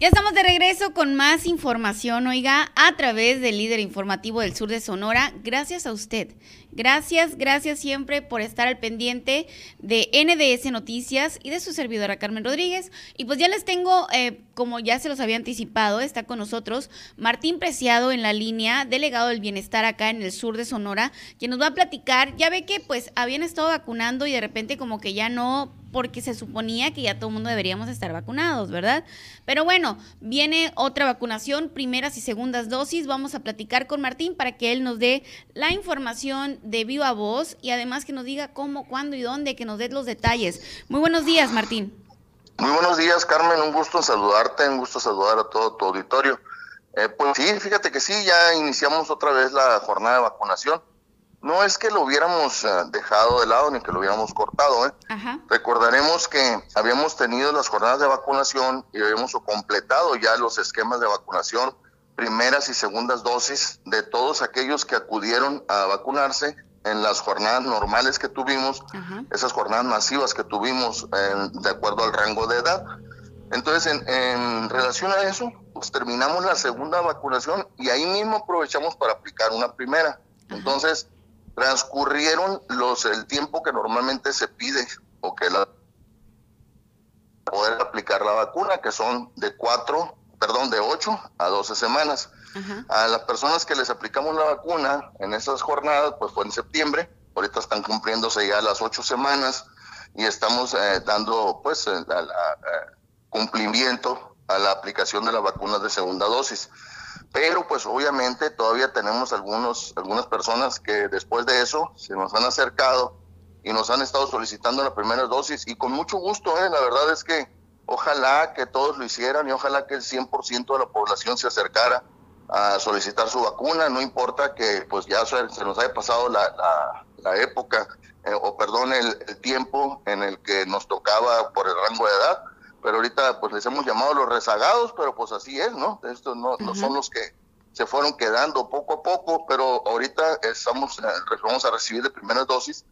Ya estamos de regreso con más información, oiga, a través del líder informativo del sur de Sonora. Gracias a usted. Gracias, gracias siempre por estar al pendiente de NDS Noticias y de su servidora Carmen Rodríguez. Y pues ya les tengo, eh, como ya se los había anticipado, está con nosotros Martín Preciado en la línea, delegado del bienestar acá en el sur de Sonora, quien nos va a platicar. Ya ve que pues habían estado vacunando y de repente como que ya no porque se suponía que ya todo el mundo deberíamos estar vacunados, ¿verdad? Pero bueno, viene otra vacunación, primeras y segundas dosis. Vamos a platicar con Martín para que él nos dé la información de viva voz y además que nos diga cómo, cuándo y dónde, que nos dé los detalles. Muy buenos días, Martín. Muy buenos días, Carmen. Un gusto saludarte, un gusto saludar a todo tu auditorio. Eh, pues sí, fíjate que sí, ya iniciamos otra vez la jornada de vacunación. No es que lo hubiéramos eh, dejado de lado ni que lo hubiéramos cortado. ¿eh? Recordaremos que habíamos tenido las jornadas de vacunación y habíamos completado ya los esquemas de vacunación, primeras y segundas dosis de todos aquellos que acudieron a vacunarse en las jornadas normales que tuvimos, esas jornadas masivas que tuvimos de acuerdo al rango de edad. Entonces, en, en, relación a eso, pues terminamos la segunda vacunación y ahí mismo aprovechamos para aplicar una primera. Entonces, transcurrieron los el tiempo que normalmente se pide o que la poder aplicar la vacuna, que son de cuatro, perdón, de ocho a doce semanas. A las personas que les aplicamos la vacuna en esas jornadas, pues fue en septiembre, ahorita están cumpliéndose ya las ocho semanas y estamos eh, dando pues el, eh, cumplimiento a la aplicación de las vacunas de segunda dosis pero pues obviamente todavía tenemos algunos, algunas personas que después de eso se nos han acercado y nos han estado solicitando la primera dosis y con mucho gusto, ¿eh? la verdad es que ojalá que todos lo hicieran y ojalá que el 100% de la población se acercara a solicitar su vacuna, no importa que pues ya se, nos haya pasado la, la, época eh, o perdón el, el tiempo en el que nos tocaba por el rango de edad, pero ahorita pues les hemos llamado los rezagados, pero pues así es, ¿no? Estos no, no son los que se fueron quedando poco a poco, pero ahorita estamos, eh, vamos a recibir de primeras dosis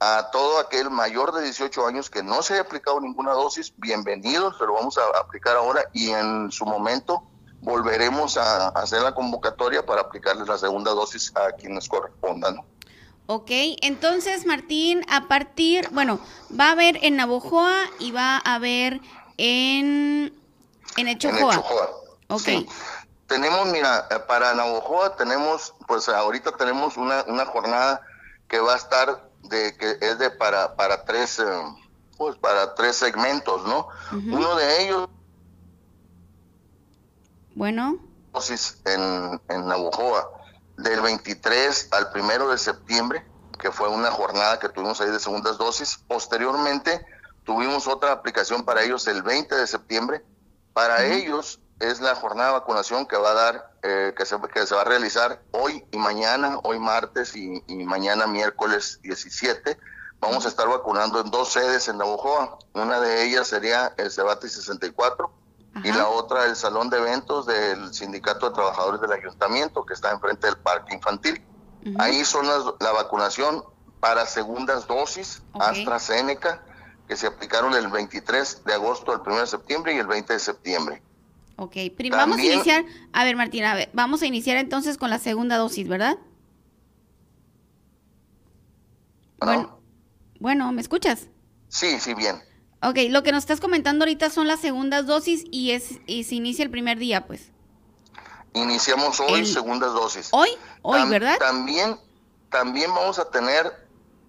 a todo aquel mayor de 18 años que no se haya aplicado ninguna dosis, bienvenidos, pero vamos a aplicar ahora y en su momento volveremos a hacer la convocatoria para aplicarles la segunda dosis a quienes correspondan. Ok, entonces Martín, a partir, bueno, va a haber en Navojoa y va a haber en, en Echojoa. En Echojoa. Ok. Tenemos, mira, eh, para Navojoa tenemos, pues ahorita tenemos una, una jornada que va a estar de que es de para para tres eh, pues para tres segmentos, ¿no? Uno de ellos bueno en en Navojoa del 23 al 1 de septiembre, que fue una jornada que tuvimos ahí de segundas dosis. Posteriormente tuvimos otra aplicación para ellos el 20 de septiembre. Para ellos es la jornada de vacunación que va a dar, eh, que, se, que se va a realizar hoy y mañana, hoy martes y, mañana miércoles 17. Vamos a estar vacunando en dos sedes en Navojoa. Una de ellas sería el Cebate 64 y la otra el salón de eventos del Sindicato de Trabajadores del Ayuntamiento, que está enfrente del Parque Infantil. Ahí son la vacunación para segundas dosis AstraZeneca, que se aplicaron el 23 de agosto al 1 de septiembre y el 20 de septiembre. Ok, vamos a iniciar, a ver Martina, a ver, vamos a iniciar entonces con la segunda dosis, ¿verdad? Bueno, bueno, ¿me escuchas? Sí, sí, bien. Ok, lo que nos estás comentando ahorita son las segundas dosis y es y se inicia el primer día, pues. Iniciamos hoy segundas dosis. Hoy, hoy, ¿verdad? También, también vamos a tener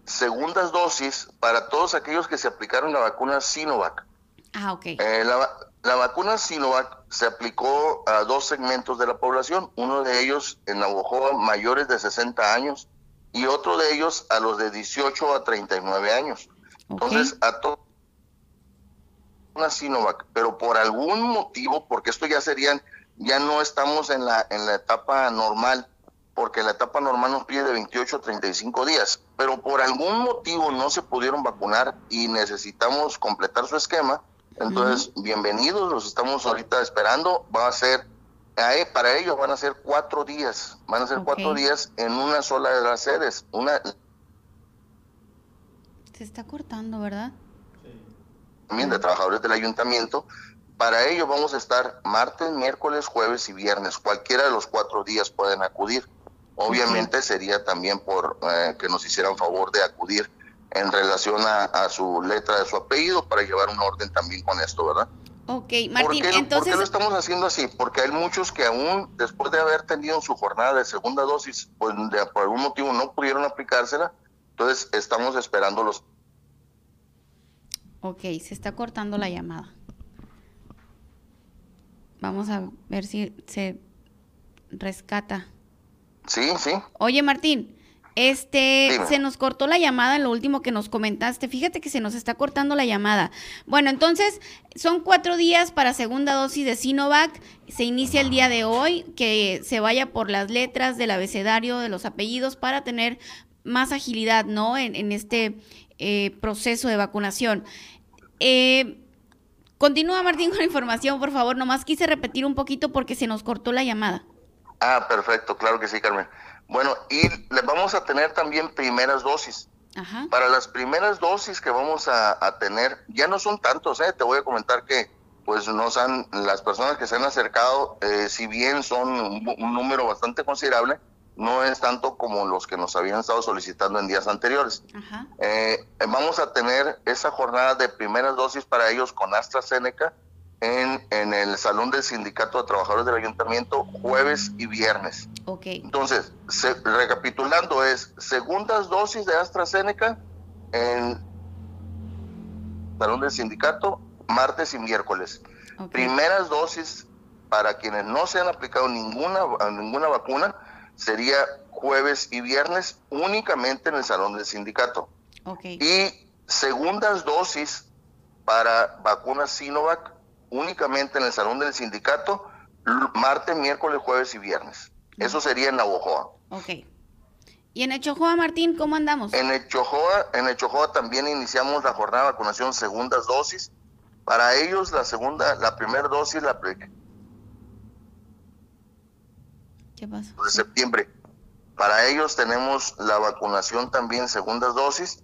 segundas dosis para todos aquellos que se aplicaron la vacuna Sinovac. Ah, ok. Eh, la, la, vacuna Sinovac se aplicó a dos segmentos de la población, uno de ellos en Navajo mayores de 60 años y otro de ellos a los de 18 a 39 años. Entonces, a todos una Sinovac, pero por algún motivo, porque esto ya serían, ya no estamos en la, en la etapa normal, porque la etapa normal nos pide de 28 a 35 días, pero por algún motivo no se pudieron vacunar y necesitamos completar su esquema, entonces bienvenidos, los estamos ahorita esperando, va a ser, para ellos van a ser cuatro días, van a ser cuatro días en una sola de las sedes, una... Se está cortando, ¿verdad? También de trabajadores del ayuntamiento, Para ello vamos a estar martes, miércoles, jueves y viernes. Cualquiera de los cuatro días pueden acudir. Obviamente sería también por eh, que nos hicieran favor de acudir en relación a, su letra de su apellido para llevar un orden también con esto, ¿verdad? Ok, Martín, entonces... ¿Por qué lo estamos haciendo así? Porque hay muchos que aún después de haber tenido su jornada de segunda dosis, pues por algún motivo no pudieron aplicársela, entonces estamos esperando los... Ok, se está cortando la llamada. Vamos a ver si se rescata. Sí, sí. Oye, Martín, este, se nos cortó la llamada en lo último que nos comentaste. Fíjate que se nos está cortando la llamada. Bueno, entonces son cuatro días para segunda dosis de Sinovac. Se inicia el día de hoy, que se vaya por las letras del abecedario de los apellidos para tener más agilidad, ¿no? En, este eh, proceso de vacunación. Eh, continúa, Martín, con la información, por favor. Nomás quise repetir un poquito porque se nos cortó la llamada. Ah, perfecto, claro que sí, Carmen. Bueno, y le vamos a tener también primeras dosis. Para las primeras dosis que vamos a, tener, ya no son tantos, ¿eh? te voy a comentar que pues nos han, las personas que se han acercado, eh, si bien son un, número bastante considerable, no es tanto como los que nos habían estado solicitando en días anteriores. Eh, vamos a tener esa jornada de primeras dosis para ellos con AstraZeneca en, en el Salón del Sindicato de Trabajadores del Ayuntamiento jueves y viernes. Okay. Entonces, recapitulando, es segundas dosis de AstraZeneca en Salón del Sindicato martes y miércoles. Primeras dosis para quienes no se han aplicado ninguna, ninguna vacuna sería jueves y viernes únicamente en el Salón del Sindicato. Okay. Y segundas dosis para vacunas Sinovac únicamente en el salón del sindicato, martes, miércoles, jueves y viernes. Eso sería en Navojoa. Ok. ¿Y en Echojoa, Martín, cómo andamos? En Echojoa, en Echojoa también iniciamos la jornada de vacunación segundas dosis. Para ellos la segunda, la primera dosis la ¿Qué pasa? De septiembre. Para ellos tenemos la vacunación también segundas dosis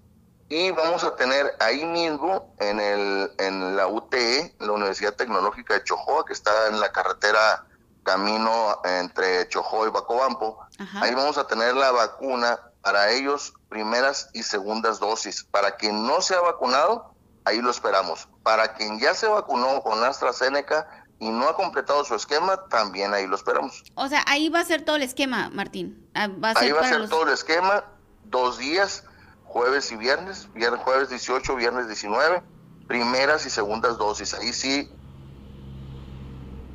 y vamos a tener ahí mismo en, el, en la UTE, la Universidad Tecnológica de Chojoa, que está en la carretera camino entre Chojoa y Bacobampo, ahí vamos a tener la vacuna para ellos, primeras y segundas dosis. Para quien no se ha vacunado, ahí lo esperamos. Para quien ya se vacunó con AstraZeneca y no ha completado su esquema, también ahí lo esperamos. O sea, ahí va a ser todo el esquema, Martín. Ah, ahí va a ser todo el esquema, dos días jueves y viernes, viernes, jueves 18, viernes 19, primeras y segundas dosis. Ahí sí,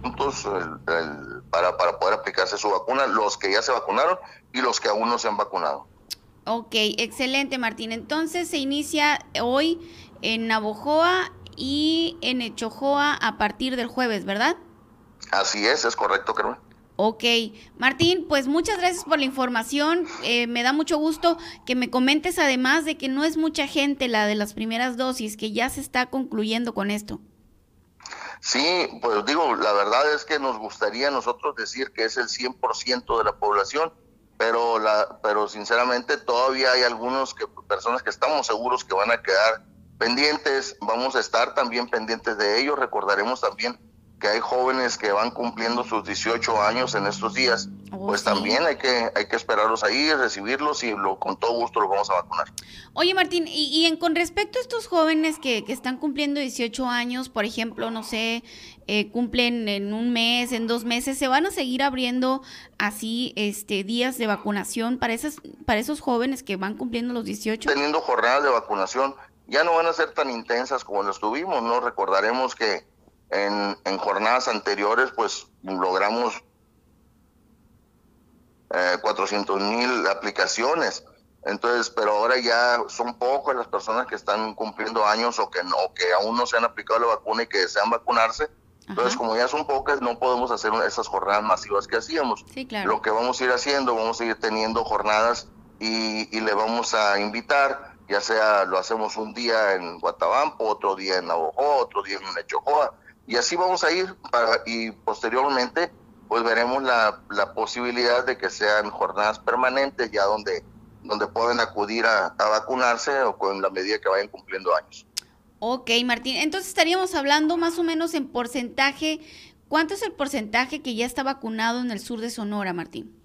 juntos para, para poder aplicarse su vacuna, los que ya se vacunaron y los que aún no se han vacunado. Ok, excelente Martín. Entonces se inicia hoy en Navojoa y en Echojoa a partir del jueves, ¿verdad? Así es, es correcto, Carmen. Ok, Martín, pues muchas gracias por la información. Eh, me da mucho gusto que me comentes además de que no es mucha gente la de las primeras dosis, que ya se está concluyendo con esto. Sí, pues digo, la verdad es que nos gustaría nosotros decir que es el 100% de la población, pero la pero sinceramente todavía hay algunos que personas que estamos seguros que van a quedar pendientes, vamos a estar también pendientes de ellos, recordaremos también que hay jóvenes que van cumpliendo sus 18 años en estos días, oh, pues también hay que, hay que esperarlos ahí, recibirlos y lo, con todo gusto los vamos a vacunar. Oye Martín, y, en, con respecto a estos jóvenes que, que, están cumpliendo 18 años, por ejemplo, no sé, eh, cumplen en un mes, en dos meses, ¿se van a seguir abriendo así este días de vacunación para, esas, para esos jóvenes que van cumpliendo los 18? Teniendo jornadas de vacunación, ya no van a ser tan intensas como las tuvimos, ¿no? Recordaremos que en, en jornadas anteriores, pues logramos eh, 400 mil aplicaciones. Entonces, pero ahora ya son pocas las personas que están cumpliendo años o que no, que aún no se han aplicado la vacuna y que desean vacunarse. Entonces, como ya son pocas, no podemos hacer esas jornadas masivas que hacíamos. Lo que vamos a ir haciendo, vamos a ir teniendo jornadas y, y le vamos a invitar, ya sea lo hacemos un día en Guatabampo, otro día en Navajo, otro día en Nechojoa, y así vamos a ir para, y posteriormente pues veremos la, la, posibilidad de que sean jornadas permanentes ya donde, donde pueden acudir a, vacunarse o con la medida que vayan cumpliendo años. Ok, Martín. Entonces estaríamos hablando más o menos en porcentaje. ¿Cuánto es el porcentaje que ya está vacunado en el sur de Sonora, Martín?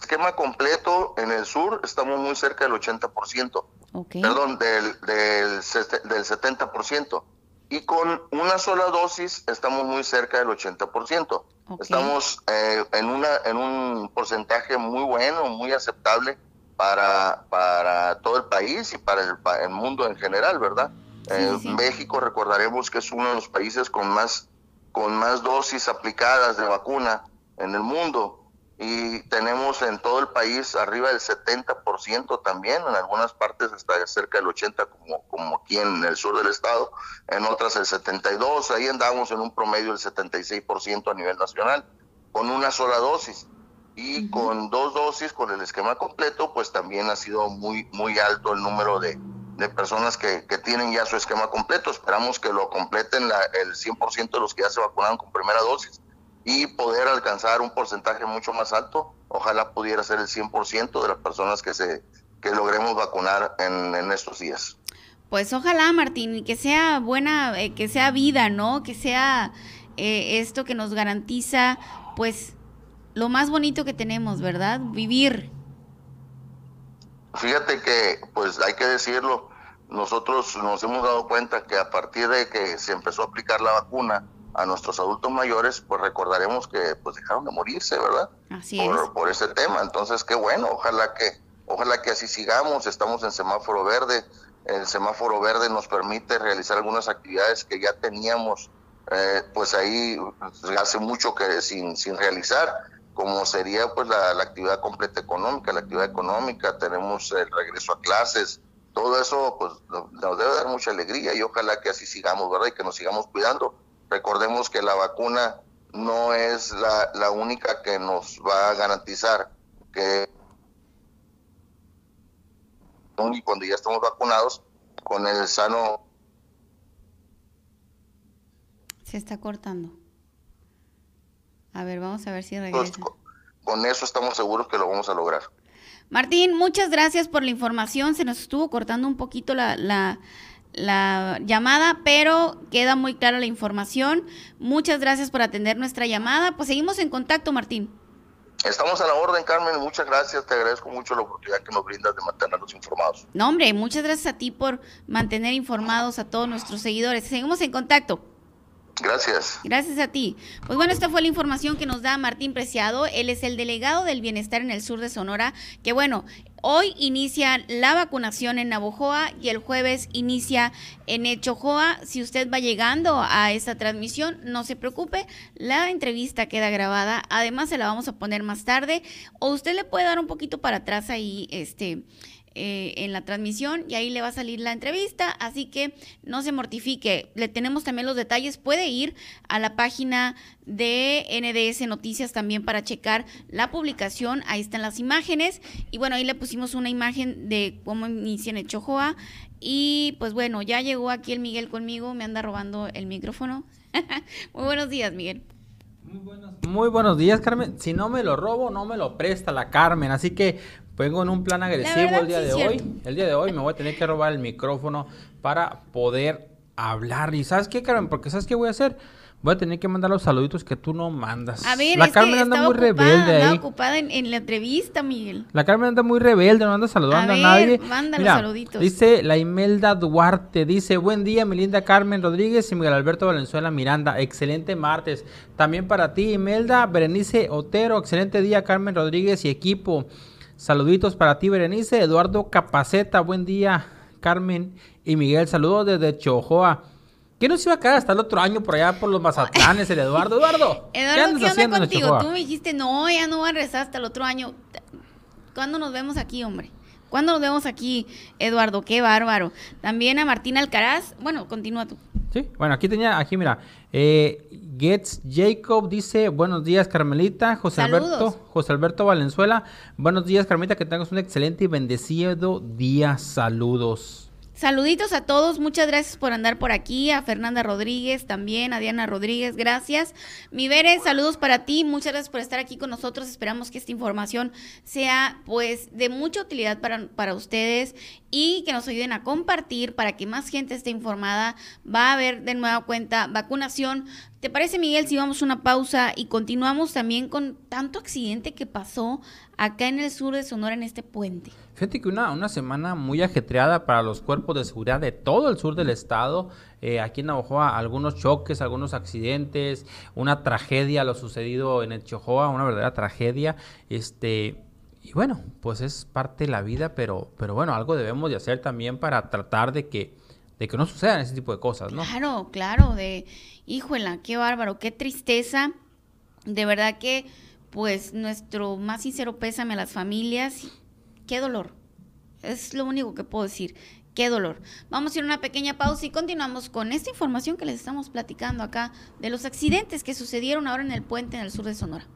Esquema completo en el sur estamos muy cerca del 80%. Perdón, del, del, del 70%. Y con una sola dosis estamos muy cerca del 80%. Estamos eh, en, una, en un porcentaje muy bueno, muy aceptable para, para todo el país y para el, mundo en general, ¿verdad? Eh, México, recordaremos que es uno de los países con más, con más dosis aplicadas de vacuna en el mundo y tenemos en todo el país arriba del 70% también, en algunas partes hasta cerca del 80% como, como aquí en el sur del estado, en otras el 72%, ahí andamos en un promedio del 76% a nivel nacional, con una sola dosis. Y con dos dosis, con el esquema completo, pues también ha sido muy, muy alto el número de, de personas que, que, tienen ya su esquema completo. Esperamos que lo completen la, el 100% de los que ya se vacunaron con primera dosis y poder alcanzar un porcentaje mucho más alto. Ojalá pudiera ser el 100% de las personas que, se, que logremos vacunar en, en estos días. Pues ojalá, Martín, que sea buena, eh, que sea vida, ¿no? Que sea eh, esto que nos garantiza, pues, lo más bonito que tenemos, ¿verdad? Vivir. Fíjate que, pues, hay que decirlo, nosotros nos hemos dado cuenta que a partir de que se empezó a aplicar la vacuna, a nuestros adultos mayores, pues recordaremos que pues dejaron de morirse, ¿verdad? Así por, es. por ese tema. Entonces, qué bueno, ojalá que, ojalá que así sigamos. Estamos en semáforo verde. El semáforo verde nos permite realizar algunas actividades que ya teníamos, eh, pues ahí hace mucho que sin, sin realizar, como sería pues la, la actividad completa económica, la actividad económica, tenemos el regreso a clases, todo eso pues nos debe dar mucha alegría y ojalá que así sigamos, ¿verdad? Y que nos sigamos cuidando Recordemos que la vacuna no es la, única que nos va a garantizar que y cuando ya estamos vacunados con el sano se está cortando. A ver vamos a ver si regresa. con eso estamos seguros que lo vamos a lograr. Martín muchas gracias por la información. Se nos estuvo cortando un poquito la, la la llamada, pero queda muy clara la información. Muchas gracias por atender nuestra llamada. Pues seguimos en contacto, Martín. Estamos a la orden, Carmen. Muchas gracias. Te agradezco mucho la oportunidad que nos brindas de mantenernos informados. No, hombre, muchas gracias a ti por mantener informados a todos nuestros seguidores. Seguimos en contacto. Gracias. Gracias a ti. Pues bueno, esta fue la información que nos da Martín Preciado. Él es el delegado del bienestar en el sur de Sonora, que bueno, hoy inicia la vacunación en Navojoa y el jueves inicia en Echojoa. Si usted va llegando a esta transmisión, no se preocupe, la entrevista queda grabada. Además, se la vamos a poner más tarde o usted le puede dar un poquito para atrás ahí, este eh, en la transmisión y ahí le va a salir la entrevista, así que no se mortifique. Le tenemos también los detalles. Puede ir a la página de NDS Noticias también para checar la publicación. Ahí están las imágenes. Y bueno, ahí le pusimos una imagen de cómo inicia en Chojoa. Y pues bueno, ya llegó aquí el Miguel conmigo, me anda robando el micrófono. Muy buenos días, Miguel. Muy buenos, muy buenos días, Carmen. Si no me lo robo, no me lo presta la Carmen. Así que vengo en un plan agresivo el día de hoy. El día de hoy me voy a tener que robar el micrófono para poder hablar. ¿Y sabes qué, Carmen? Porque ¿sabes qué voy a hacer? Voy a tener que mandar los saluditos que tú no mandas. A ver, la Carmen anda muy rebelde ahí. ocupada en, la entrevista, Miguel. La Carmen anda muy rebelde, no anda saludando a, nadie. Manda los saluditos. Dice la Imelda Duarte, dice, buen día, mi linda Carmen Rodríguez y Miguel Alberto Valenzuela Miranda. Excelente martes. También para ti, Imelda, Berenice Otero, excelente día, Carmen Rodríguez y equipo. Saluditos para ti, Berenice. Eduardo Capaceta, buen día, Carmen y Miguel. Saludos desde Chojoa. ¿Qué nos iba a quedar hasta el otro año por allá por los Mazatlanes, el Eduardo? Eduardo, ¿qué andas haciendo contigo? Tú me dijiste, no, ya no voy a rezar hasta el otro año. ¿Cuándo nos vemos aquí, hombre? ¿Cuándo nos vemos aquí, Eduardo? Qué bárbaro. También a Martín Alcaraz. Bueno, continúa tú. Sí, bueno, aquí tenía, aquí mira, eh, Gets Jacob dice, buenos días Carmelita, José Alberto, José Alberto Valenzuela, buenos días Carmelita, que tengas un excelente y bendecido día, saludos. Saluditos a todos, muchas gracias por andar por aquí, a Fernanda Rodríguez también, a Diana Rodríguez, gracias. Mi Bere, saludos para ti, muchas gracias por estar aquí con nosotros, esperamos que esta información sea pues de mucha utilidad para, para ustedes y que nos ayuden a compartir para que más gente esté informada. Va a haber de nueva cuenta vacunación. ¿Te parece, Miguel, si vamos una pausa y continuamos también con tanto accidente que pasó acá en el sur de Sonora en este puente? Fíjate que una, una semana muy ajetreada para los cuerpos de seguridad de todo el sur del estado. Eh, aquí en Navajoa, algunos choques, algunos accidentes, una tragedia, lo sucedido en el Chojoa, una verdadera tragedia. Este y bueno, pues es parte de la vida, pero, pero bueno, algo debemos de hacer también para tratar de que, de que no sucedan ese tipo de cosas, ¿no? Claro, claro, de, híjola, qué bárbaro, qué tristeza. De verdad que, pues, nuestro más sincero pésame a las familias. Qué dolor. Es lo único que puedo decir. Qué dolor. Vamos a ir a una pequeña pausa y continuamos con esta información que les estamos platicando acá de los accidentes que sucedieron ahora en el puente en el sur de Sonora.